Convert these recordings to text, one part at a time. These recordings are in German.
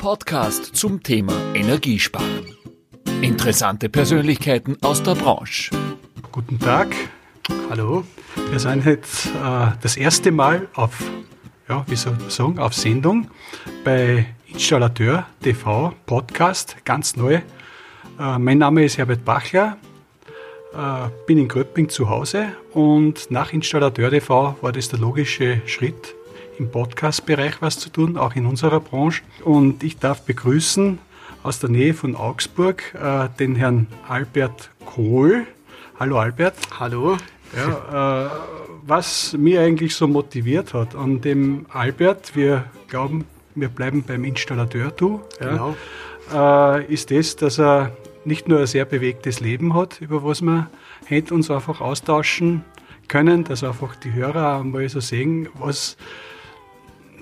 Podcast zum Thema Energiesparen. Interessante Persönlichkeiten aus der Branche. Guten Tag. Hallo. Wir sind jetzt äh, das erste Mal auf, ja, wie soll ich sagen, auf Sendung bei Installateur TV Podcast, ganz neu. Äh, mein Name ist Herbert Bachler, äh, bin in Gröpping zu Hause und nach Installateur TV war das der logische Schritt, im Podcast-Bereich was zu tun, auch in unserer Branche. Und ich darf begrüßen aus der Nähe von Augsburg äh, den Herrn Albert Kohl. Hallo Albert. Hallo. Ja, äh, was mir eigentlich so motiviert hat an dem Albert, wir glauben, wir bleiben beim Installateur, du, Genau. ja, äh, ist das, dass er nicht nur ein sehr bewegtes Leben hat, über was wir heute uns einfach austauschen können, dass einfach die Hörer einmal so sehen, was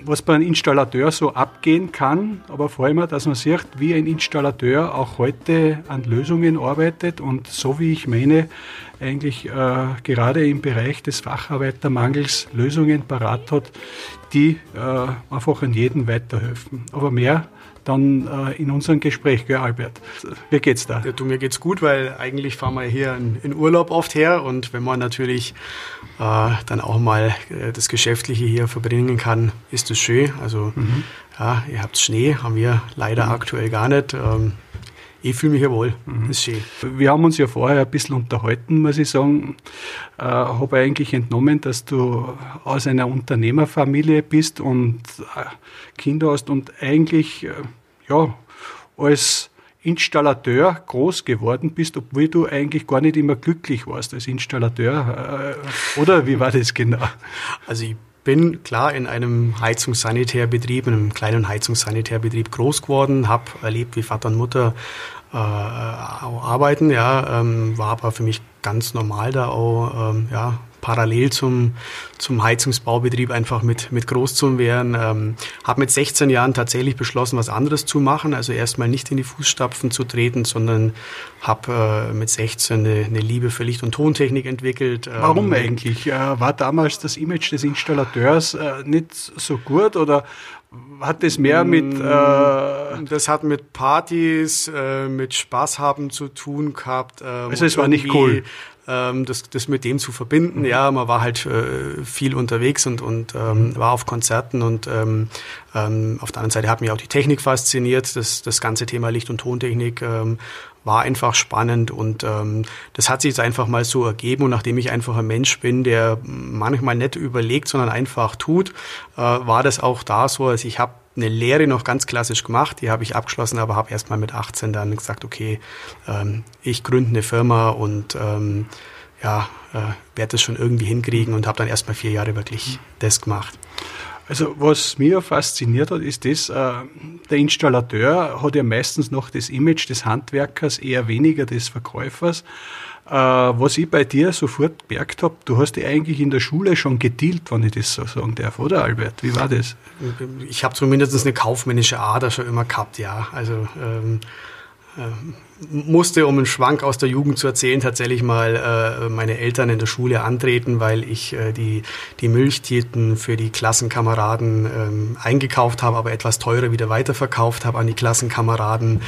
was bei einem Installateur so abgehen kann, aber vor allem, dass man sieht, wie ein Installateur auch heute an Lösungen arbeitet und so wie ich meine, eigentlich äh, gerade im Bereich des Facharbeitermangels Lösungen parat hat, die äh, einfach an jeden weiterhelfen. Aber mehr dann äh, in unserem Gespräch, gell, Albert? Wie geht's da? Ja, du, mir geht's gut, weil eigentlich fahren wir hier in, in Urlaub oft her und wenn man natürlich äh, dann auch mal äh, das Geschäftliche hier verbringen kann, ist das schön. Also ja, ihr habt Schnee, haben wir leider aktuell gar nicht. Ähm, ich fühle mich hier wohl, ist schön. Wir haben uns ja vorher ein bisschen unterhalten, muss ich sagen. Äh, habe eigentlich entnommen, dass du aus einer Unternehmerfamilie bist und äh, Kinder hast und eigentlich äh, ja, als Installateur groß geworden bist, obwohl du eigentlich gar nicht immer glücklich warst als Installateur. Äh, oder wie war das genau? Also ich bin klar in einem Heizungssanitärbetrieb, in einem kleinen Heizungssanitärbetrieb groß geworden, habe erlebt, wie Vater und Mutter äh, arbeiten, ja, ähm, war aber für mich ganz normal da auch, ähm, ja, parallel zum, zum Heizungsbaubetrieb einfach mit, mit groß zu werden. Ähm, habe mit 16 Jahren tatsächlich beschlossen, was anderes zu machen. Also erstmal nicht in die Fußstapfen zu treten, sondern habe äh, mit 16 eine, eine Liebe für Licht- und Tontechnik entwickelt. Ähm, Warum eigentlich? Äh, War damals das Image des Installateurs äh, nicht so gut oder hat das mehr mit... Äh, Das hat mit Partys, äh, mit Spaß haben zu tun gehabt. Ähm, Also es war nicht cool. Ähm, das, das mit dem zu verbinden. Ja, man war halt äh, viel unterwegs und, und ähm, war auf Konzerten und ähm, ähm, auf der anderen Seite hat mich auch die Technik fasziniert. Das, das ganze Thema Licht- und Tontechnik ähm, war einfach spannend und ähm, das hat sich jetzt einfach mal so ergeben und nachdem ich einfach ein Mensch bin, der manchmal nicht überlegt, sondern einfach tut, äh, war das auch da so. Also ich habe eine Lehre noch ganz klassisch gemacht, die habe ich abgeschlossen, aber habe erst mal mit 18 dann gesagt, okay, ähm, ich gründe eine Firma und ähm, ja, äh, werde das schon irgendwie hinkriegen und habe dann erst mal vier Jahre wirklich das gemacht. Also was mir fasziniert hat, ist das, äh, der Installateur hat ja meistens noch das Image des Handwerkers, eher weniger des Verkäufers. Äh, was ich bei dir sofort gemerkt habe, du hast dich eigentlich in der Schule schon gedealt, wenn ich das so sagen darf, oder Albert? Wie war das? Ich habe zumindest eine kaufmännische Ader schon immer gehabt, ja. Also ähm, ähm, musste, um einen Schwank aus der Jugend zu erzählen, tatsächlich mal äh, meine Eltern in der Schule antreten, weil ich äh, die, die Milchtierten für die Klassenkameraden ähm, eingekauft habe, aber etwas teurer wieder weiterverkauft habe an die Klassenkameraden.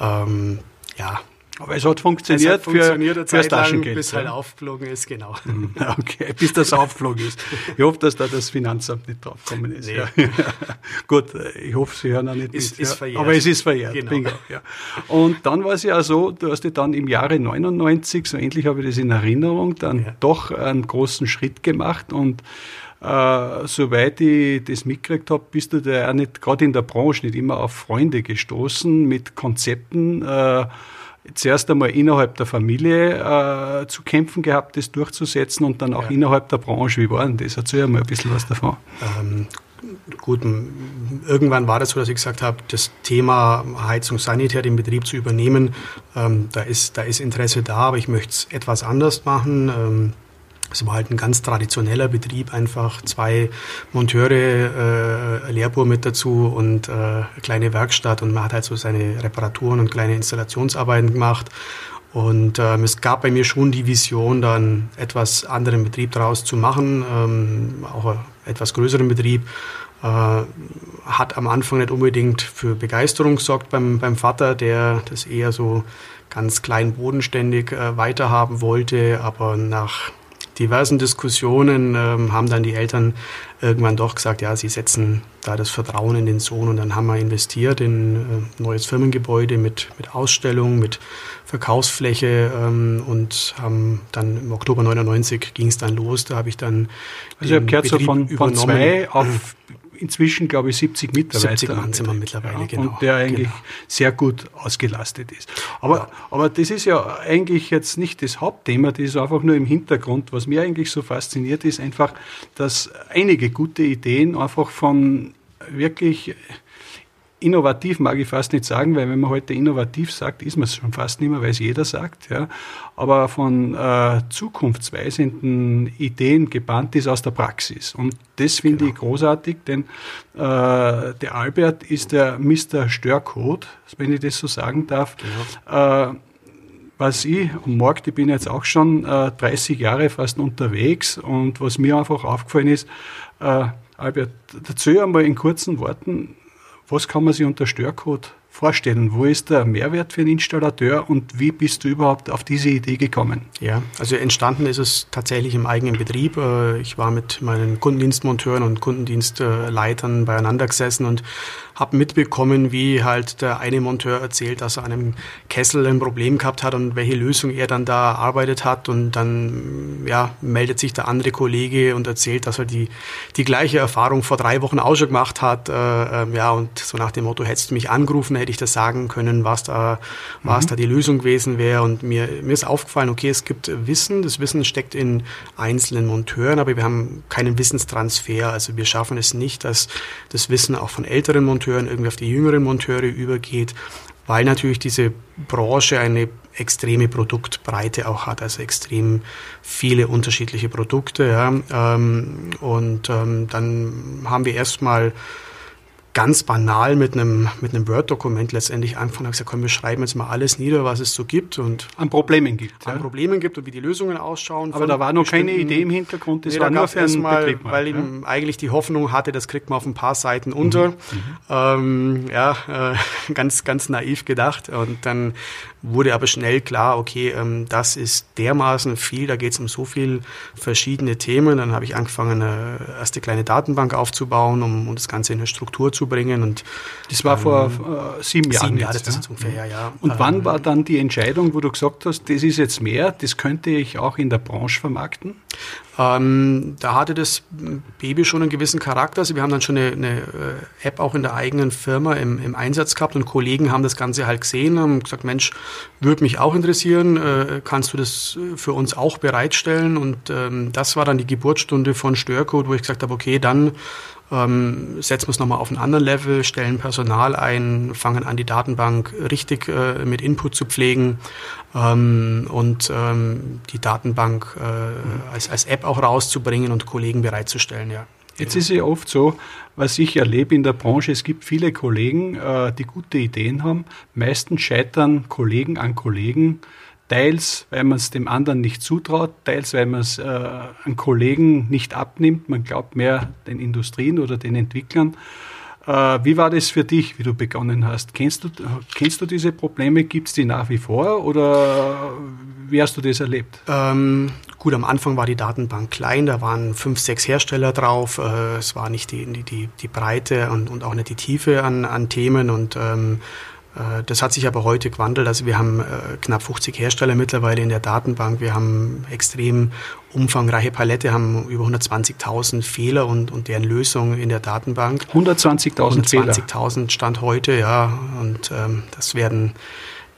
Ähm, ja, Aber es hat es funktioniert, hat funktioniert eine für, Zeit lang, Taschengeld. bis ja. halt aufgeflogen ist, genau. Okay, bis das aufgeflogen ist. Ich hoffe, dass da das Finanzamt nicht draufgekommen ist. Nee. Ja. Gut, ich hoffe, Sie hören auch nicht Ist- mit. ist ja. verjährt. Aber es ist verjährt. Genau. Bingo, ja. Und dann war es ja so, du hast dich dann im Jahre 99, so endlich habe ich das in Erinnerung, dann doch einen großen Schritt gemacht und äh, soweit ich das mitgekriegt habe, bist du da ja nicht, gerade in der Branche, nicht immer auf Freunde gestoßen mit Konzepten, äh, zuerst einmal innerhalb der Familie äh, zu kämpfen gehabt, das durchzusetzen und dann auch Ja. innerhalb der Branche. Wie war denn das? Erzähl mal ein bisschen was davon. Ähm, gut, irgendwann war das so, dass ich gesagt habe, das Thema Heizung Sanitär, den Betrieb zu übernehmen, ähm, da, ist, da ist Interesse da, aber ich möchte es etwas anders machen. Ähm, es war halt ein ganz traditioneller Betrieb, einfach zwei Monteure, äh, Lehrbuhr mit dazu und äh, eine kleine Werkstatt und man hat halt so seine Reparaturen und kleine Installationsarbeiten gemacht. Und ähm, es gab bei mir schon die Vision, dann etwas anderen Betrieb daraus zu machen, ähm, auch einen etwas größeren Betrieb. Äh, hat am Anfang nicht unbedingt für Begeisterung gesorgt beim, beim Vater, der das eher so ganz klein bodenständig äh, weiterhaben wollte, aber nach diversen Diskussionen ähm, haben dann die Eltern irgendwann doch gesagt, ja, sie setzen da das Vertrauen in den Sohn und dann haben wir investiert in äh, neues Firmengebäude mit, mit Ausstellung, mit Verkaufsfläche ähm, und haben dann im Oktober 99 ging es dann los. Da habe ich dann also ich habe gehört so von, von zwei auf inzwischen, glaube ich, 70 Mitarbeiter. 70 Mann sind wir mittlerweile, ja, genau. Und der eigentlich genau. sehr gut ausgelastet ist. Aber, ja. aber das ist ja eigentlich jetzt nicht das Hauptthema, das ist einfach nur im Hintergrund. Was mir eigentlich so fasziniert, ist einfach, dass einige gute Ideen einfach von wirklich innovativ mag ich fast nicht sagen, weil wenn man heute innovativ sagt, ist man es schon fast nicht mehr, weil es jeder sagt. Ja. Aber von äh, zukunftsweisenden Ideen gebannt ist aus der Praxis. Und das finde genau. ich großartig, denn äh, der Albert ist der Mr. Störcode, wenn ich das so sagen darf. Genau. Äh, was ich am Markt, ich bin jetzt auch schon äh, 30 Jahre fast unterwegs und was mir einfach aufgefallen ist, äh, Albert, erzähl einmal in kurzen Worten, was kann man sich unter Störcode vorstellen? Wo ist der Mehrwert für den Installateur und wie bist du überhaupt auf diese Idee gekommen? Ja, also entstanden ist es tatsächlich im eigenen Betrieb. Äh, ich war mit meinen Kundendienstmonteuren und Kundendienstleitern beieinander gesessen und habe mitbekommen, wie halt der eine Monteur erzählt, dass er an einem Kessel ein Problem gehabt hat und welche Lösung er dann da erarbeitet hat. Und dann ja, meldet sich der andere Kollege und erzählt, dass er die, die gleiche Erfahrung vor drei Wochen auch schon gemacht hat. Äh, äh, ja, und so nach dem Motto, hättest du mich angerufen, hätte ich das sagen können, was da, mhm. was da die Lösung gewesen wäre. Und mir, mir ist aufgefallen, okay, es gibt Wissen, das Wissen steckt in einzelnen Monteuren, aber wir haben keinen Wissenstransfer. Also wir schaffen es nicht, dass das Wissen auch von älteren Monteuren Monteuren irgendwie auf die jüngeren Monteure übergeht, weil natürlich diese Branche eine extreme Produktbreite auch hat, also extrem viele unterschiedliche Produkte. Ja. Ähm, und ähm, dann haben wir erstmal ganz banal mit einem, mit einem Word-Dokument letztendlich anfangen und gesagt, komm, wir schreiben jetzt mal alles nieder, was es so gibt und an Problemen gibt. An ja. Problemen gibt und wie die Lösungen ausschauen. Aber da war noch keine Idee im Hintergrund, das nee, war nur für einen mal, Betrieb. Weil ja? ich eigentlich die Hoffnung hatte, das kriegt man auf ein paar Seiten unter. Mhm. Ähm, ja, äh, ganz, ganz naiv gedacht. Und dann wurde aber schnell klar, okay, ähm, das ist dermaßen viel, da geht es um so viel verschiedene Themen. Dann habe ich angefangen, eine erste kleine Datenbank aufzubauen, um, um das Ganze in eine Struktur zu bringen. Und das war ähm, vor äh, sieben Jahren. Sieben Jahre, jetzt, das ja? ungefähr, ja, ja. Und ähm, wann war dann die Entscheidung, wo du gesagt hast, das ist jetzt mehr, das könnte ich auch in der Branche vermarkten? Ähm, da hatte das Baby schon einen gewissen Charakter. Also wir haben dann schon eine, eine äh, App auch in der eigenen Firma im, im, Einsatz gehabt und Kollegen haben das Ganze halt gesehen, haben gesagt, Mensch, würde mich auch interessieren, äh, kannst du das für uns auch bereitstellen? Und ähm, das war dann die Geburtsstunde von Störcode, wo ich gesagt habe, okay, dann ähm, setzen wir es nochmal auf einen anderen Level, stellen Personal ein, fangen an, die Datenbank richtig äh, mit Input zu pflegen ähm, und ähm, die Datenbank äh, als, als App auch rauszubringen und Kollegen bereitzustellen, ja. Jetzt ist es ja oft so, was ich erlebe in der Branche, es gibt viele Kollegen, äh, die gute Ideen haben. Meistens scheitern Kollegen an Kollegen, Teils, weil man es dem anderen nicht zutraut, teils, weil man es äh, an Kollegen nicht abnimmt. Man glaubt mehr den Industrien oder den Entwicklern. Äh, wie war das für dich, wie du begonnen hast? Kennst du, kennst du diese Probleme? Gibt es die nach wie vor oder wie hast du das erlebt? Ähm, gut, am Anfang war die Datenbank klein, da waren fünf, sechs Hersteller drauf. Äh, es war nicht die, die, die Breite und, und auch nicht die Tiefe an, an Themen und ähm, äh, das hat sich aber heute gewandelt. Also wir haben äh, knapp 50 Hersteller mittlerweile in der Datenbank. Wir haben extrem umfangreiche Palette, haben über 120.000 Fehler und, und deren Lösungen in der Datenbank. 120.000 Fehler? 120.000 Stand heute, ja. Und ähm, das werden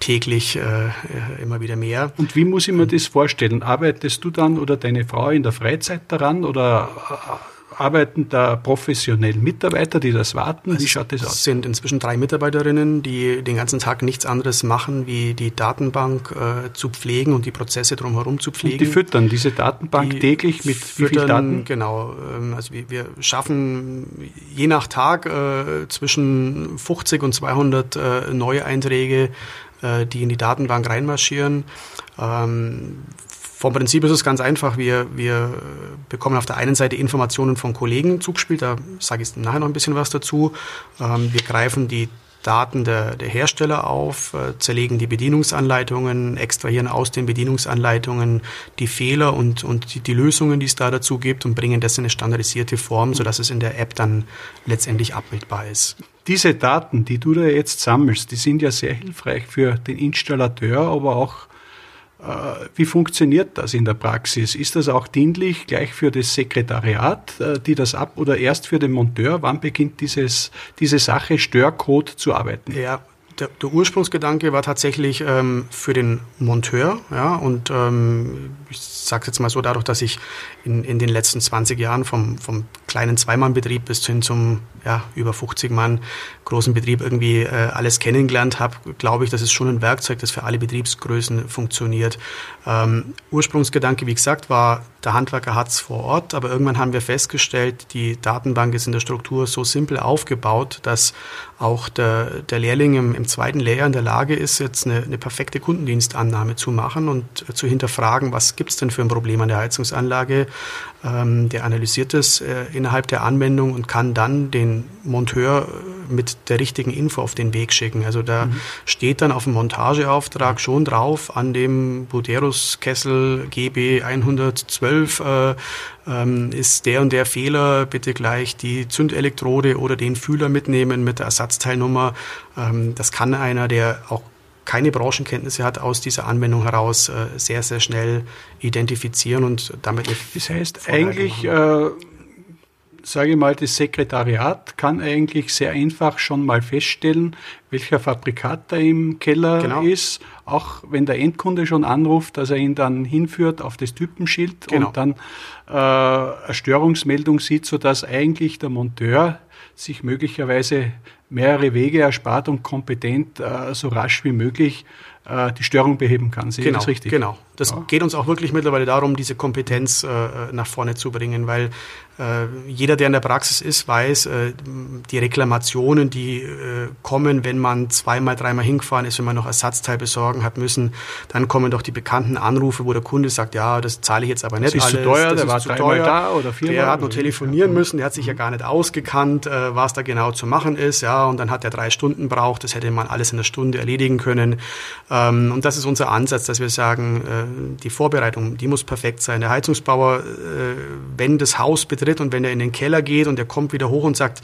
täglich äh, immer wieder mehr. Und wie muss ich mir das vorstellen? Arbeitest du dann oder deine Frau in der Freizeit daran oder arbeiten da professionell Mitarbeiter, die das warten? Wie schaut das aus? Es sind inzwischen drei Mitarbeiterinnen, die den ganzen Tag nichts anderes machen, wie die Datenbank äh, zu pflegen und die Prozesse drumherum zu pflegen. Und die füttern diese Datenbank die täglich mit füttern, wie viel Daten? Genau. Ähm, also wir, wir, schaffen je nach Tag äh, zwischen 50 und 200 äh, neue Einträge, äh, die in die Datenbank reinmarschieren. Ähm, Vom Prinzip ist es ganz einfach. Wir, wir bekommen auf der einen Seite Informationen von Kollegen zugespielt, da sage ich nachher noch ein bisschen was dazu. Ähm, wir greifen die Daten der, der Hersteller auf, äh, zerlegen die Bedienungsanleitungen, extrahieren aus den Bedienungsanleitungen die Fehler und, und die, die Lösungen, die es da dazu gibt und bringen das in eine standardisierte Form, sodass es in der App dann letztendlich abbildbar ist. Diese Daten, die du da jetzt sammelst, die sind ja sehr hilfreich für den Installateur, aber auch äh, wie funktioniert das in der Praxis? Ist das auch dienlich gleich für das Sekretariat, äh, die das ab oder erst für den Monteur? Wann beginnt dieses, diese Sache Störcode zu arbeiten? Ja, der, der Ursprungsgedanke war tatsächlich ähm, für den Monteur, ja, und ähm, ich sage jetzt mal so, dadurch, dass ich in, in den letzten 20 Jahren vom, vom kleinen Zweimannbetrieb bis hin zum ja, über 50 Mann großen Betrieb irgendwie äh, alles kennengelernt habe, glaube ich, das ist schon ein Werkzeug, das für alle Betriebsgrößen funktioniert. Ähm, Ursprungsgedanke, wie gesagt, war, der Handwerker hat es vor Ort, aber irgendwann haben wir festgestellt, die Datenbank ist in der Struktur so simpel aufgebaut, dass auch der, der Lehrling im, im zweiten Lehrjahr in der Lage ist, jetzt eine, eine perfekte Kundendienstannahme zu machen und äh, zu hinterfragen, was gibt es denn für ein Problem an der Heizungsanlage. Ähm, der analysiert es äh, innerhalb der Anwendung und kann dann den Monteur äh, mit der richtigen Info auf den Weg schicken. Also da mhm. steht dann auf dem Montageauftrag schon drauf, an dem Buderus Kessel GB 112 äh, ähm, ist der und der Fehler, bitte gleich die Zündelektrode oder den Fühler mitnehmen mit der Ersatzteilnummer. Ähm, das kann einer, der auch keine Branchenkenntnisse hat, aus dieser Anwendung heraus äh, sehr, sehr schnell identifizieren und damit. Das heißt, eigentlich, äh, sage ich mal, das Sekretariat kann eigentlich sehr einfach schon mal feststellen, welcher Fabrikat da im Keller genau. ist, auch wenn der Endkunde schon anruft, dass er ihn dann hinführt auf das Typenschild genau. und dann äh, eine Störungsmeldung sieht, sodass eigentlich der Monteur sich möglicherweise mehrere Wege erspart und kompetent äh, so rasch wie möglich äh, die Störung beheben kann. Sehe genau, richtig? Genau. Das ja. geht uns auch wirklich mittlerweile darum, diese Kompetenz äh, nach vorne zu bringen, weil äh, jeder, der in der Praxis ist, weiß, äh, die Reklamationen, die äh, kommen, wenn man zweimal, dreimal hingefahren ist, wenn man noch Ersatzteil besorgen hat müssen, dann kommen doch die bekannten Anrufe, wo der Kunde sagt, ja, das zahle ich jetzt aber nicht das ist alles. Zu teuer, das der war zu teuer. da oder viermal. Der hat nur telefonieren müssen, der hat sich ja gar nicht ausgekannt, äh, was da genau zu machen ist, ja, und dann hat er drei Stunden braucht, das hätte man alles in einer Stunde erledigen können. Ähm, und das ist unser Ansatz, dass wir sagen, äh, die Vorbereitung, die muss perfekt sein. Der Heizungsbauer, äh, wenn das Haus betrifft, tritt und wenn er in den Keller geht und er kommt wieder hoch und sagt,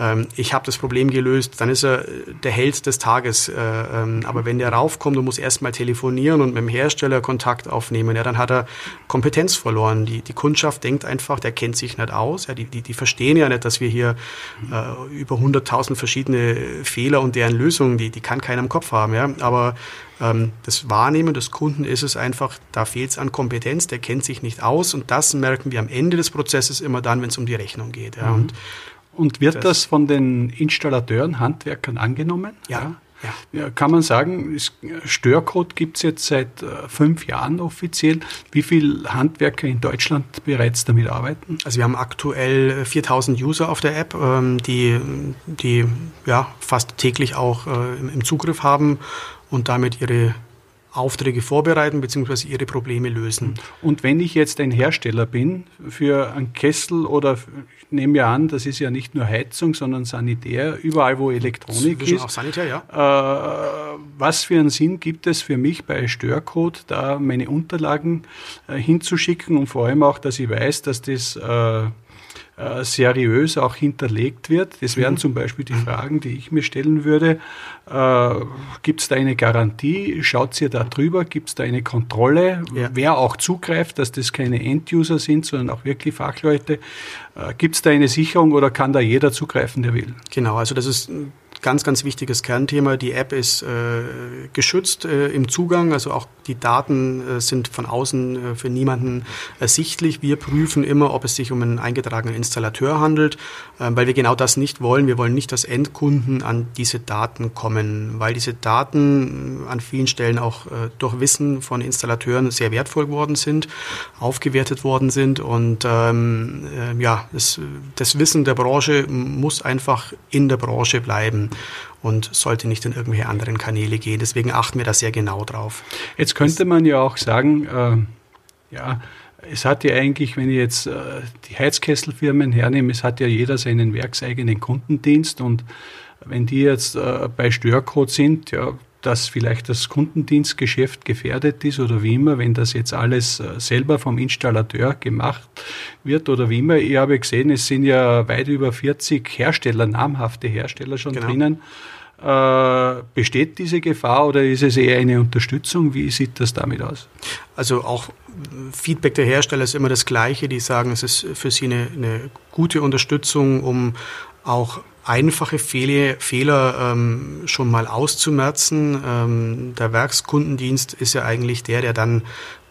ähm, ich habe das Problem gelöst, dann ist er der Held des Tages. Äh, ähm, aber wenn der raufkommt und muss erstmal telefonieren und mit dem Hersteller Kontakt aufnehmen, ja, dann hat er Kompetenz verloren. Die, die Kundschaft denkt einfach, der kennt sich nicht aus. Ja, die, die, die verstehen ja nicht, dass wir hier äh, über 100.000 verschiedene Fehler und deren Lösungen, die, die kann keiner im Kopf haben. Ja. Aber ähm, das Wahrnehmen des Kunden ist es einfach, da fehlt es an Kompetenz, der kennt sich nicht aus und das merken wir am Ende des Prozesses immer dann, wenn es um die Rechnung geht. Ja. Und, und wird das, das, von den Installateuren, Handwerkern angenommen? Ja. Ja. ja. kann man sagen, Störcode gibt es jetzt seit äh, fünf Jahren offiziell. Wie viele Handwerker in Deutschland bereits damit arbeiten? Also wir haben aktuell 4000 User auf der App, ähm, die, die ja, fast täglich auch äh, im Zugriff haben und damit ihre Aufträge vorbereiten bzw. ihre Probleme lösen. Und wenn ich jetzt ein Hersteller bin für einen Kessel oder ich nehme ja an, das ist ja nicht nur Heizung, sondern Sanitär, überall wo Elektronik ist. Auch Sanitär, ja. Äh, was für einen Sinn gibt es für mich bei Störcode, da meine Unterlagen äh, hinzuschicken und vor allem auch, dass ich weiß, dass das äh, äh, seriös auch hinterlegt wird. Das wären mhm. zum Beispiel die Fragen, die ich mir stellen würde. Äh, Gibt es da eine Garantie? Schaut ihr da drüber? Gibt es da eine Kontrolle? Ja. Wer auch zugreift, dass das keine End-User sind, sondern auch wirklich Fachleute? Äh, Gibt es da eine Sicherung oder kann da jeder zugreifen, der will? Genau, also das ist ganz, ganz wichtiges Kernthema. Die App ist äh, geschützt äh, im Zugang, also auch die Daten äh, sind von außen äh, für niemanden ersichtlich. Wir prüfen immer, ob es sich um einen eingetragenen Installateur handelt, äh, weil wir genau das nicht wollen. Wir wollen nicht, dass Endkunden an diese Daten kommen, weil diese Daten an vielen Stellen auch äh, durch Wissen von Installateuren sehr wertvoll geworden sind, aufgewertet worden sind und ähm, äh, ja, das, das Wissen der Branche muss einfach in der Branche bleiben und sollte nicht in irgendwelche anderen Kanäle gehen. Deswegen achten wir da sehr genau drauf. Jetzt könnte man ja auch sagen, äh, Ja, es hat ja eigentlich, wenn ich jetzt äh, die Heizkesselfirmen hernehme, es hat ja jeder seinen werkseigenen Kundendienst und wenn die jetzt äh, bei Störcode sind, ja, dass vielleicht das Kundendienstgeschäft gefährdet ist oder wie immer, wenn das jetzt alles äh, selber vom Installateur gemacht wird oder wie immer. Ich habe gesehen, es sind ja weit über 40 Hersteller, namhafte Hersteller schon genau. drinnen. Äh, besteht diese Gefahr oder ist es eher eine Unterstützung? Wie sieht das damit aus? Also auch Feedback der Hersteller ist immer das gleiche. Die sagen, es ist für sie eine, eine gute Unterstützung, um auch einfache Fehle, Fehler ähm, schon mal auszumerzen. Ähm, der Werkskundendienst ist ja eigentlich der, der dann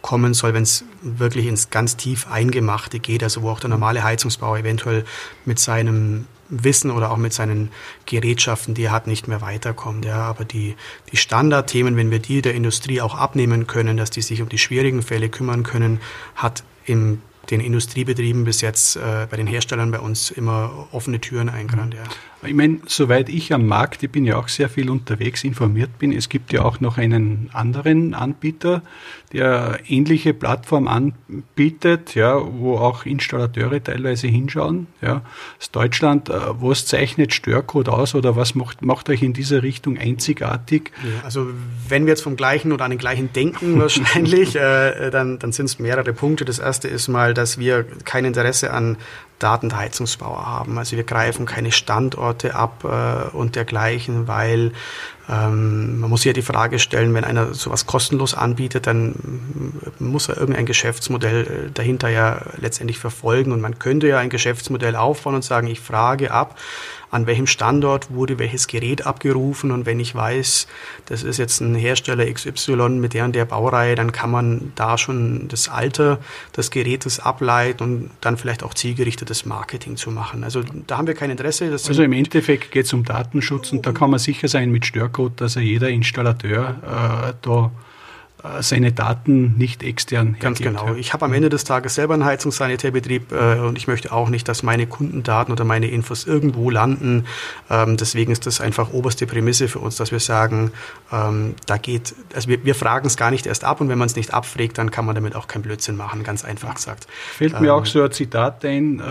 kommen soll, wenn es wirklich ins ganz tief Eingemachte geht, also wo auch der normale Heizungsbauer eventuell mit seinem Wissen oder auch mit seinen Gerätschaften, die er hat, nicht mehr weiterkommt. Ja, aber die, die Standardthemen, wenn wir die der Industrie auch abnehmen können, dass die sich um die schwierigen Fälle kümmern können, hat im den Industriebetrieben bis jetzt äh, bei den Herstellern bei uns immer offene Türen eingerannt. Ja. Ich meine, soweit ich am Markt, ich bin ja auch sehr viel unterwegs, informiert bin, es gibt ja auch noch einen anderen Anbieter, der ähnliche Plattform anbietet, ja, wo auch Installateure teilweise hinschauen. Ja. Das Deutschland, äh, was zeichnet Störcode aus oder was macht, macht euch in dieser Richtung einzigartig? Ja, also wenn wir jetzt vom gleichen oder an den gleichen denken wahrscheinlich, äh, dann, dann sind es mehrere Punkte. Das erste ist mal, dass wir kein Interesse an Daten haben. Also wir greifen keine Standorte ab äh, und dergleichen, weil ähm, man muss ja die Frage stellen, wenn einer sowas kostenlos anbietet, dann muss er irgendein Geschäftsmodell äh, dahinter ja letztendlich verfolgen und man könnte ja ein Geschäftsmodell aufbauen und sagen, ich frage ab, an welchem Standort wurde welches Gerät abgerufen und wenn ich weiß, das ist jetzt ein Hersteller XY mit der und der Baureihe, dann kann man da schon das Alter des Gerätes ableiten und dann vielleicht auch zielgerichtetes Marketing zu machen. Also da haben wir kein Interesse. also im Endeffekt geht es um Datenschutz und da kann man sicher sein mit Störcode, dass er jeder Installateur äh, da seine Daten nicht extern Ganz hergibt. genau. Ich habe am Ende des Tages selber einen Heizungssanitärbetrieb äh, und ich möchte auch nicht, dass meine Kundendaten oder meine Infos irgendwo landen. Ähm, deswegen ist das einfach oberste Prämisse für uns, dass wir sagen, ähm, da geht, also wir, wir fragen es gar nicht erst ab und wenn man es nicht abfragt, dann kann man damit auch keinen Blödsinn machen, ganz einfach gesagt. Fällt ähm, mir auch so ein Zitat ein, äh, äh,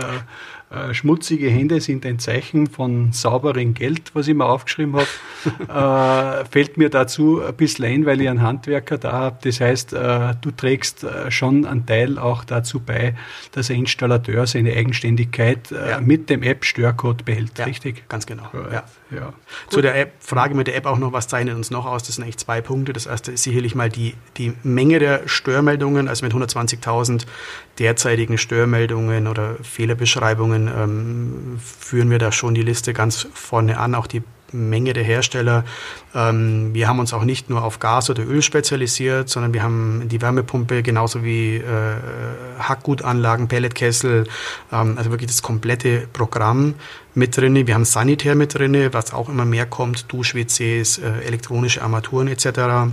schmutzige Hände sind ein Zeichen von sauberem Geld, was ich mir aufgeschrieben habe. äh, fällt mir dazu ein bisschen ein, weil ich einen Handwerker da habe. Das heißt, äh, du trägst äh, schon einen Teil auch dazu bei, dass der Installateur seine Eigenständigkeit äh, ja. mit dem App-Störcode behält, ja, richtig? Ganz genau. Ja. Ja. Zu der App, Frage mit der App auch noch, was zeichnet uns noch aus? Das sind eigentlich zwei Punkte. Das erste ist sicherlich mal die, die Menge der Störmeldungen, also mit 120.000 derzeitigen Störmeldungen oder Fehlerbeschreibungen ähm, führen wir da schon die Liste ganz vorne an, auch die Menge der Hersteller. Ähm, wir haben uns auch nicht nur auf Gas oder Öl spezialisiert, sondern wir haben die Wärmepumpe genauso wie äh, Hackgutanlagen, Pelletkessel, ähm, also wirklich das komplette Programm mit drin. Wir haben Sanitär mit drin, was auch immer mehr kommt, Dusch-WCs, äh, elektronische Armaturen etc.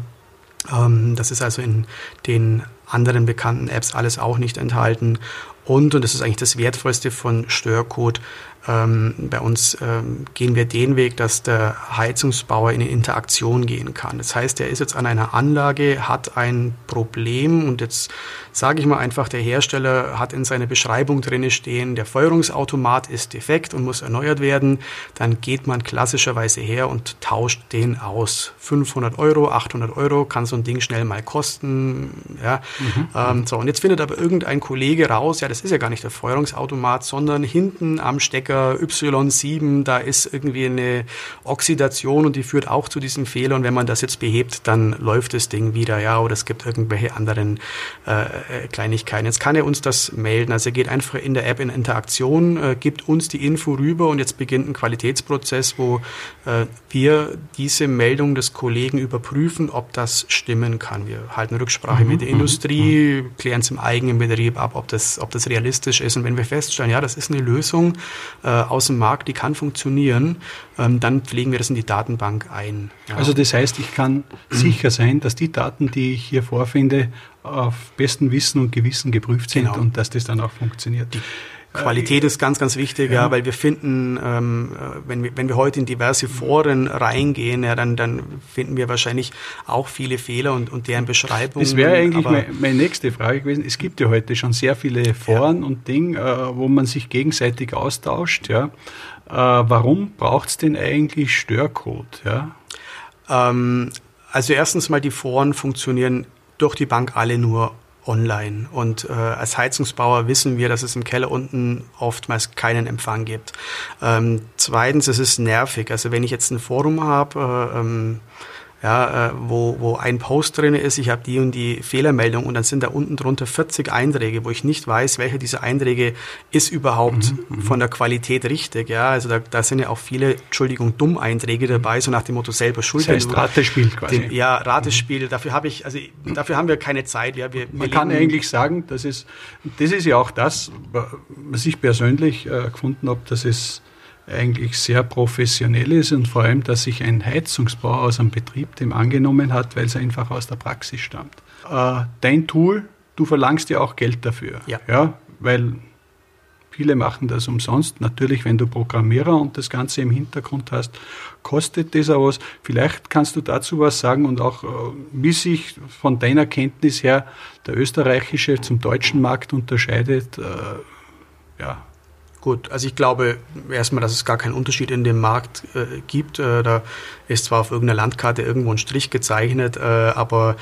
Ähm, das ist also in den anderen bekannten Apps alles auch nicht enthalten. Und, und das ist eigentlich das Wertvollste von Störcode, ähm, bei uns ähm, gehen wir den Weg, dass der Heizungsbauer in eine Interaktion gehen kann. Das heißt, er ist jetzt an einer Anlage, hat ein Problem und jetzt sage ich mal einfach, der Hersteller hat in seiner Beschreibung drinne stehen, der Feuerungsautomat ist defekt und muss erneuert werden. Dann geht man klassischerweise her und tauscht den aus. 500 Euro, 800 Euro kann so ein Ding schnell mal kosten. Ja. Mhm. Ähm, so, und jetzt findet aber irgendein Kollege raus, ja, das ist ja gar nicht der Feuerungsautomat, sondern hinten am Stecker Marker Y7, da ist irgendwie eine Oxidation und die führt auch zu diesem Fehler. Und wenn man das jetzt behebt, dann läuft das Ding wieder, ja, oder es gibt irgendwelche anderen äh, äh, Kleinigkeiten. Jetzt kann er uns das melden. Also er geht einfach in der App in Interaktion, äh, gibt uns die Info rüber und jetzt beginnt ein Qualitätsprozess, wo äh, wir diese Meldung des Kollegen überprüfen, ob das stimmen kann. Wir halten Rücksprache mhm. mit der Industrie, mhm. klären es im eigenen Betrieb ab, ob das, ob das realistisch ist. Und wenn wir feststellen, ja, das ist eine Lösung, äh, aus dem Markt, die kann funktionieren, ähm, dann pflegen wir das in die Datenbank ein. Ja. Also das heißt, ich kann sicher sein, dass die Daten, die ich hier vorfinde, auf besten Wissen und Gewissen geprüft sind genau. und dass das dann auch funktioniert. Die Qualität ist ganz, ganz wichtig, ja, ja weil wir finden, ähm, wenn, wir, wenn wir heute in diverse Foren reingehen, ja, dann, dann finden wir wahrscheinlich auch viele Fehler und, und deren Beschreibungen. Das wäre eigentlich meine, meine nächste Frage gewesen. Es gibt ja heute schon sehr viele Foren ja. und Dinge, äh, wo man sich gegenseitig austauscht. Ja. Äh, warum braucht es denn eigentlich Störcode? Ja? Ähm, also erstens mal die Foren funktionieren durch die Bank alle nur online. Und äh, als Heizungsbauer wissen wir, dass es im Keller unten oftmals keinen Empfang gibt. Ähm, zweitens, es ist nervig. Also wenn ich jetzt ein Forum habe, äh, ähm, ja, äh, wo, wo ein Post drin ist, ich habe die und die Fehlermeldung und dann sind da unten drunter 40 Einträge, wo ich nicht weiß, welcher dieser Einträge ist überhaupt mhm, mhm, von der Qualität richtig. Ja, also da, da sind ja auch viele, Entschuldigung, Dumm-Einträge dabei, so nach dem Motto selber schuld. Das heißt Ratespiel quasi. Den, ja, Ratespiel. Mhm. Dafür habe ich, also dafür haben wir keine Zeit. Ja, wir, Man kann eigentlich sagen, das ist, das ist ja auch das, was ich persönlich äh, gefunden habe, dass es eigentlich sehr professionell ist und vor allem, dass sich ein Heizungsbauer aus einem Betrieb dem angenommen hat, weil es einfach aus der Praxis stammt. Äh, dein Tool, du verlangst ja auch Geld dafür. Ja. ja. Weil viele machen das umsonst. Natürlich, wenn du Programmierer und das Ganze im Hintergrund hast, kostet das auch was. Vielleicht kannst du dazu was sagen und auch, äh, wie sich von deiner Kenntnis her der österreichische zum deutschen Markt unterscheidet. Äh, ja, Gut, also ich glaube erstmal, dass es gar keinen Unterschied in dem Markt äh, gibt. Äh, da ist zwar auf irgendeiner Landkarte irgendwo ein Strich gezeichnet, äh, aber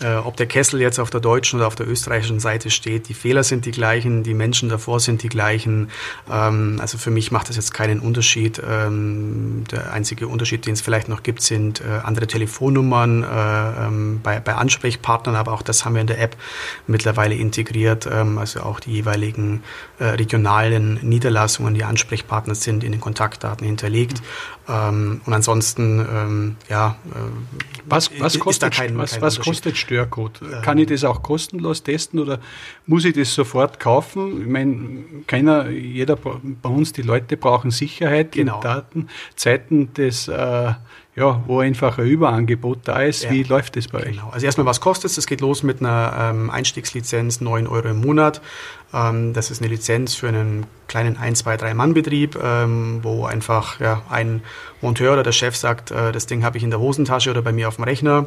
äh, ob der Kessel jetzt auf der deutschen oder auf der österreichischen Seite steht, die Fehler sind die gleichen, die Menschen davor sind die gleichen. Ähm, also für mich macht das jetzt keinen Unterschied. Ähm, der einzige Unterschied, den es vielleicht noch gibt, sind äh, andere Telefonnummern äh, ähm, bei, bei Ansprechpartnern, aber auch das haben wir in der App mittlerweile integriert. Ähm, also auch die jeweiligen regionalen Niederlassungen, die Ansprechpartner sind, in den Kontaktdaten hinterlegt. Mhm. und ansonsten, ähm, ja, äh, was, was kostet, kein, was, kein was kostet Störcode? Ähm, Kann ich das auch kostenlos testen oder muss ich das sofort kaufen? Ich meine, keiner, jeder bei uns, die Leute brauchen Sicherheit genau. in Daten, Zeiten des äh, ja, wo einfach ein Überangebot da ist. Ja. Wie läuft das bei euch? Genau. Also erstmal, was kostet es? Das geht los mit einer ähm, Einstiegslizenz, 9 Euro im Monat. Ähm, das ist eine Lizenz für einen kleinen 1, 2, 3 Mann-Betrieb, ähm, wo einfach ja, ein Monteur oder der Chef sagt, äh, das Ding habe ich in der Hosentasche oder bei mir auf dem Rechner.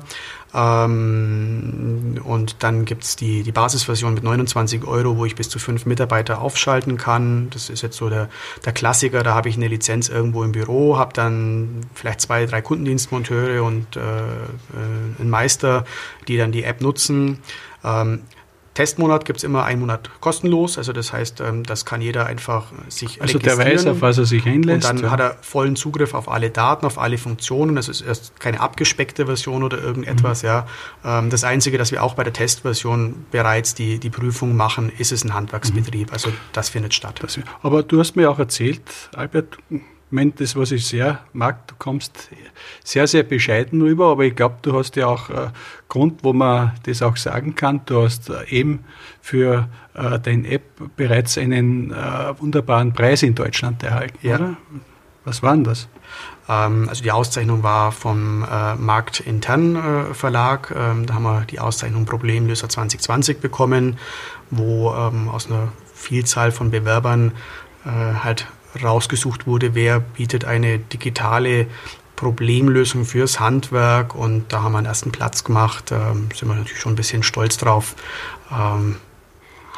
Ähm, und dann gibt's die, die Basisversion mit 29 Euro, wo ich bis zu fünf Mitarbeiter aufschalten kann. Das ist jetzt so der, der Klassiker. Da habe ich eine Lizenz irgendwo im Büro, habe dann vielleicht zwei, drei Kundendienstmonteure und äh, äh, einen Meister, die dann die App nutzen. Ähm, Testmonat gibt es immer einen Monat kostenlos. Also das heißt, ähm, das kann jeder einfach sich Also der weiß, auf was er sich einlässt. Und dann ja. hat er vollen Zugriff auf alle Daten, auf alle Funktionen. Das ist erst keine abgespeckte Version oder irgendetwas. Mhm. Ja. Ähm, das Einzige, dass wir auch bei der Testversion bereits die, die Prüfung machen, ist es ein Handwerksbetrieb. Mhm. Also das findet statt. Aber du hast mir auch erzählt, Albert, meine, das, was ich sehr mag, du kommst sehr, sehr bescheiden rüber, aber ich glaube, du hast ja auch äh, Grund, wo man das auch sagen kann. Du hast äh, eben für äh, dein App bereits einen äh, wunderbaren Preis in Deutschland erhalten, ja. oder? Was war denn das? Ähm, also die Auszeichnung war vom äh, Marktintern äh, Verlag. Ähm, da haben wir die Auszeichnung Problemlöser 2020 bekommen, wo ähm, aus einer Vielzahl von Bewerbern äh, halt rausgesucht wurde, wer bietet eine digitale Problemlösung fürs Handwerk und da haben wir einen ersten Platz gemacht, ähm, sind wir natürlich schon ein bisschen stolz drauf. Ähm,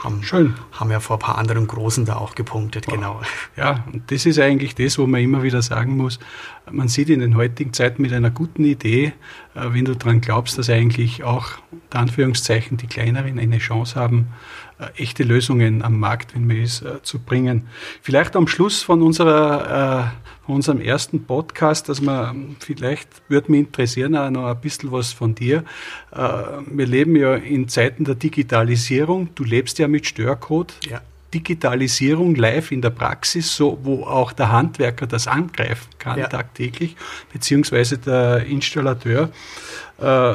haben, Schön. Haben ja vor ein paar anderen Großen da auch gepunktet, wow. genau. Ja, und das ist eigentlich das, wo man immer wieder sagen muss, man sieht in den heutigen Zeiten mit einer guten Idee, wenn du daran glaubst, dass eigentlich auch, unter Anführungszeichen, die Kleineren eine Chance haben, äh, echte Lösungen am Markt, wenn man ist, äh, zu bringen. Vielleicht am Schluss von unserer von unserem ersten Podcast, dass man vielleicht würde mich interessieren auch noch ein bisschen was von dir. Wir leben ja in Zeiten der Digitalisierung. Du lebst ja mit Störcode. Ja. Digitalisierung live in der Praxis, so wo auch der Handwerker das angreifen kann ja. tagtäglich, beziehungsweise der Installateur. Äh,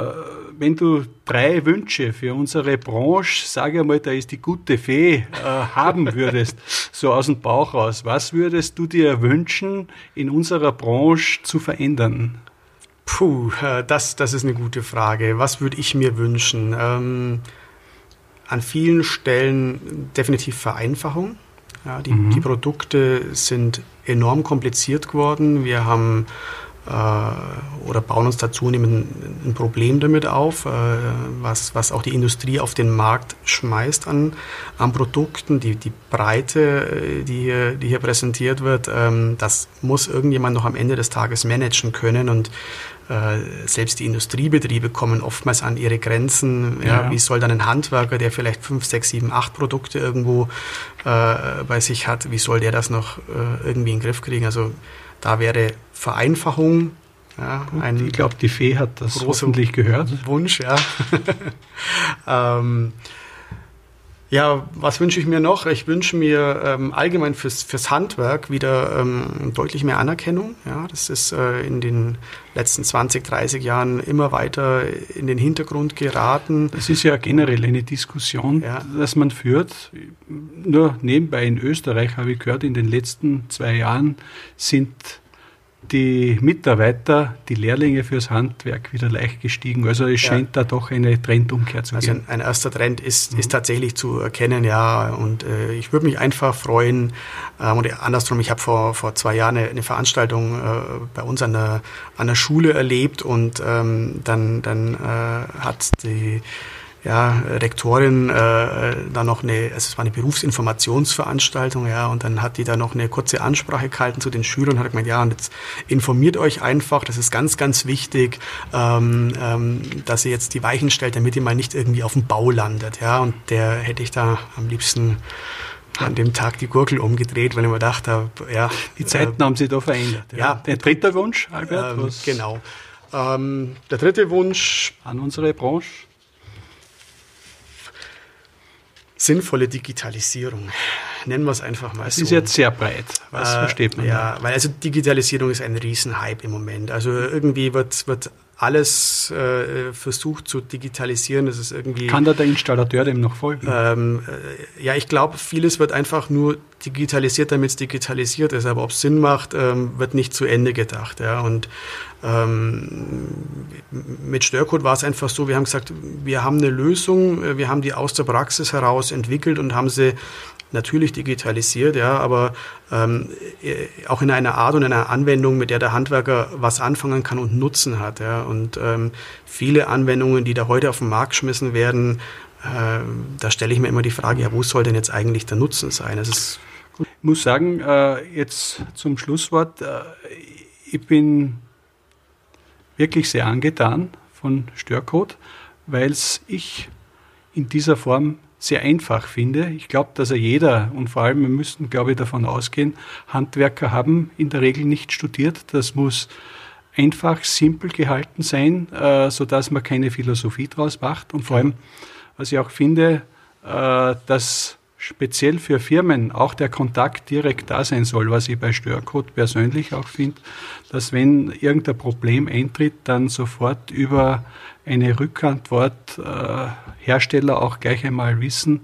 wenn du drei Wünsche für unsere Branche, sage einmal, da ist die gute Fee, äh, haben würdest, so aus dem Bauch raus, was würdest du dir wünschen, in unserer Branche zu verändern? Puh, äh, das, das ist eine gute Frage. Was würde ich mir wünschen? Ähm an vielen Stellen definitiv Vereinfachung. Ja, die, mhm. die Produkte sind enorm kompliziert geworden. Wir haben oder bauen uns da zunehmend ein Problem damit auf, äh, was, was auch die Industrie auf den Markt schmeißt an, an Produkten, die, die Breite, äh, die hier, die hier präsentiert wird, ähm, das muss irgendjemand noch am Ende des Tages managen können und selbst die Industriebetriebe kommen oftmals an ihre Grenzen. Ja, ja. Wie soll dann ein Handwerker, der vielleicht fünf, sechs, sieben, acht Produkte irgendwo äh, bei sich hat, wie soll der das noch äh, irgendwie in den Griff kriegen? Also da wäre Vereinfachung ja, ein ich glaube, die Fee hat das hoffentlich gehört. Wunsch, ja. ähm, ja, was wünsche ich mir noch? Ich wünsche mir ähm, allgemein fürs, fürs Handwerk wieder ähm, deutlich mehr Anerkennung. Ja, das ist äh, in den letzten 20, 30 Jahren immer weiter in den Hintergrund geraten. Das ist ja generell eine Diskussion, ja. dass man führt. Nur nebenbei in Österreich habe ich gehört, in den letzten zwei Jahren sind die Mitarbeiter, die Lehrlinge fürs Handwerk wieder leicht gestiegen. Also es scheint ja. da doch eine Trendumkehr zu also geben. Also ein, erster Trend ist, mhm. ist tatsächlich zu erkennen, ja. Und äh, ich würde mich einfach freuen. Ähm, und andersrum, ich habe vor, vor zwei Jahren eine, eine Veranstaltung äh, bei uns an der, an der Schule erlebt und ähm, dann, dann äh, hat die ja, Rektorin äh, da noch eine, also es war eine Berufsinformationsveranstaltung, ja, und dann hat die da noch eine kurze Ansprache gehalten zu den Schülern und hat gemeint, ja, und jetzt informiert euch einfach, das ist ganz, ganz wichtig, ähm, ähm, dass ihr jetzt die Weichen stellt, damit ihr mal nicht irgendwie auf dem Bau landet, ja, und der hätte ich da am liebsten an dem Tag die Gurkel umgedreht, weil ich mir gedacht habe, ja. Die Zeiten äh, haben sich da verändert. Ja. ja. Der dritte Wunsch, Albert? Ähm, genau. Ähm, der dritte Wunsch. An unsere Branche? Sinnvolle Digitalisierung. Nennen wir es einfach mal das so. Das ist jetzt sehr breit. Was äh, versteht man? Ja, da? weil also Digitalisierung ist ein Riesenhype im Moment. Also irgendwie wird, wird alles äh, versucht zu digitalisieren. Das ist irgendwie. Kann da der Installateur dem noch folgen? Ähm, äh, ja, ich glaube, vieles wird einfach nur digitalisiert, damit es digitalisiert ist. Aber ob es Sinn macht, ähm, wird nicht zu Ende gedacht. Ja. Und ähm, mit Störcode war es einfach so, wir haben gesagt, wir haben eine Lösung, äh, wir haben die aus der Praxis heraus entwickelt und haben sie natürlich digitalisiert, ja, aber ähm, äh, auch in einer Art und einer Anwendung, mit der der Handwerker was anfangen kann und Nutzen hat. Ja. Und ähm, viele Anwendungen, die da heute auf den Markt geschmissen werden, äh, da stelle ich mir immer die Frage, ja, wo soll denn jetzt eigentlich der Nutzen sein? Es ist ich muss sagen, äh, jetzt zum Schlusswort, äh, ich bin wirklich sehr angetan von Störcode, weil es ich in dieser Form sehr einfach finde. Ich glaube, dass er jeder und vor allem, wir müssten, glaube ich, davon ausgehen, Handwerker haben in der Regel nicht studiert. Das muss einfach, simpel gehalten sein, äh, sodass man keine Philosophie draus macht. Und vor allem, was ich auch finde, äh, dass speziell für Firmen auch der Kontakt direkt da sein soll, was ich bei Störcode persönlich auch finde, dass wenn irgendein Problem eintritt, dann sofort über eine Rückantwort äh, Hersteller auch gleich einmal wissen,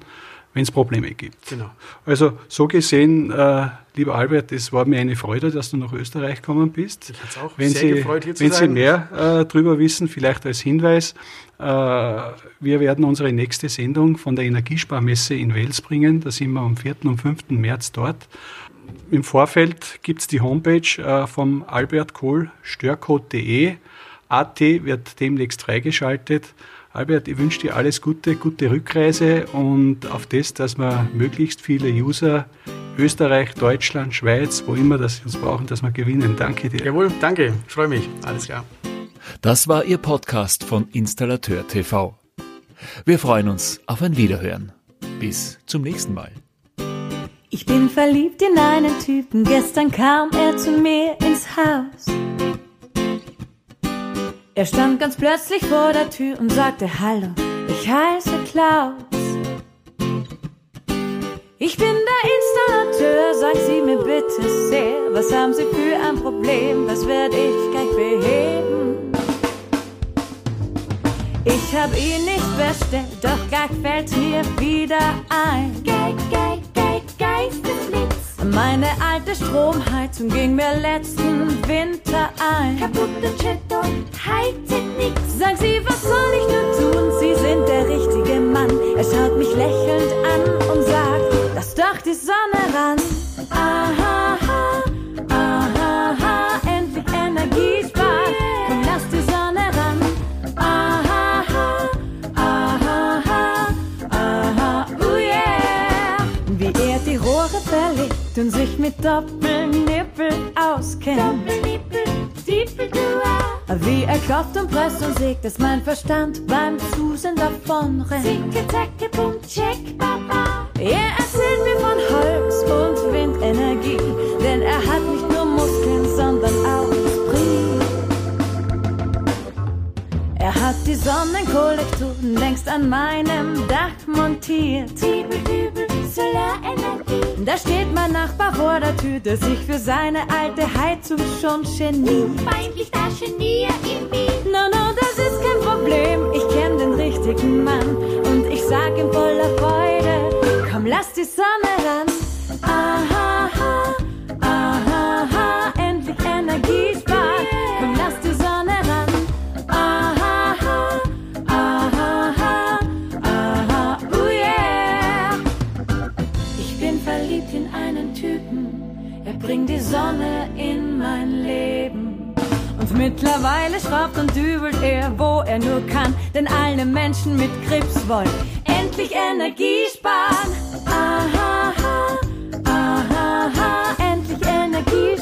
wenn es Probleme gibt. Genau. Also so gesehen, äh, lieber Albert, es war mir eine Freude, dass du nach Österreich gekommen bist. Ich auch wenn sehr Sie, gefreut, hier zu Wenn sein. Sie mehr äh, darüber wissen, vielleicht als Hinweis, wir werden unsere nächste Sendung von der Energiesparmesse in Wels bringen. Da sind wir am 4. und 5. März dort. Im Vorfeld gibt es die Homepage äh, vom Albert Kohl, störcode.de. AT wird demnächst freigeschaltet. Albert, ich wünsche dir alles Gute, gute Rückreise und auf das, dass wir möglichst viele User Österreich, Deutschland, Schweiz, wo immer das uns brauchen, dass wir gewinnen. Danke dir. Jawohl, danke. Freue mich. Alles klar. Das war Ihr Podcast von Installateur TV. Wir freuen uns auf ein Wiederhören. Bis zum nächsten Mal. Ich bin verliebt in einen Typen, gestern kam er zu mir ins Haus. Er stand ganz plötzlich vor der Tür und sagte Hallo, ich heiße Klaus. Ich bin der Installateur, sag Sie mir bitte sehr, was haben Sie für ein Problem, das werde ich gleich beheben. Ich hab ihn nicht bestellt, doch gleich fällt mir wieder ein. Geil, geil, geil, Geistesblitz. Meine alte Stromheizung ging mir letzten Winter ein. Kaputte Chat und heizet nix. Sag sie, was soll ich nur tun? Sie sind der richtige Mann. Er schaut mich lächelnd an mit Doppelnippel auskennt. Doppelnippel, Dippeldua. Wie er klopft und presst und sägt, dass mein Verstand beim Zusehen davon rennt. Zicke, zacke, bum, check, baba. Er erzählt mir von Holz und Windenergie, denn er hat nicht nur Muskeln, sondern auch Esprit. Er hat die Sonnenkollektoren längst an meinem Dach montiert. Übel, übel, Solarenergie. Da steht mein Nachbar vor der Tür, der sich für seine alte Heizung schon geniert. Feindlich das Genier in mir. No, no, das ist kein Problem. Ich kenn den richtigen Mann und ich sag ihm voller Freude: Komm, lass die Sonne ran. Mittlerweile schraubt und dübelt er, wo er nur kann, denn alle Menschen mit Krebs wollen endlich Energie sparen. Aha, aha, aha, endlich Energie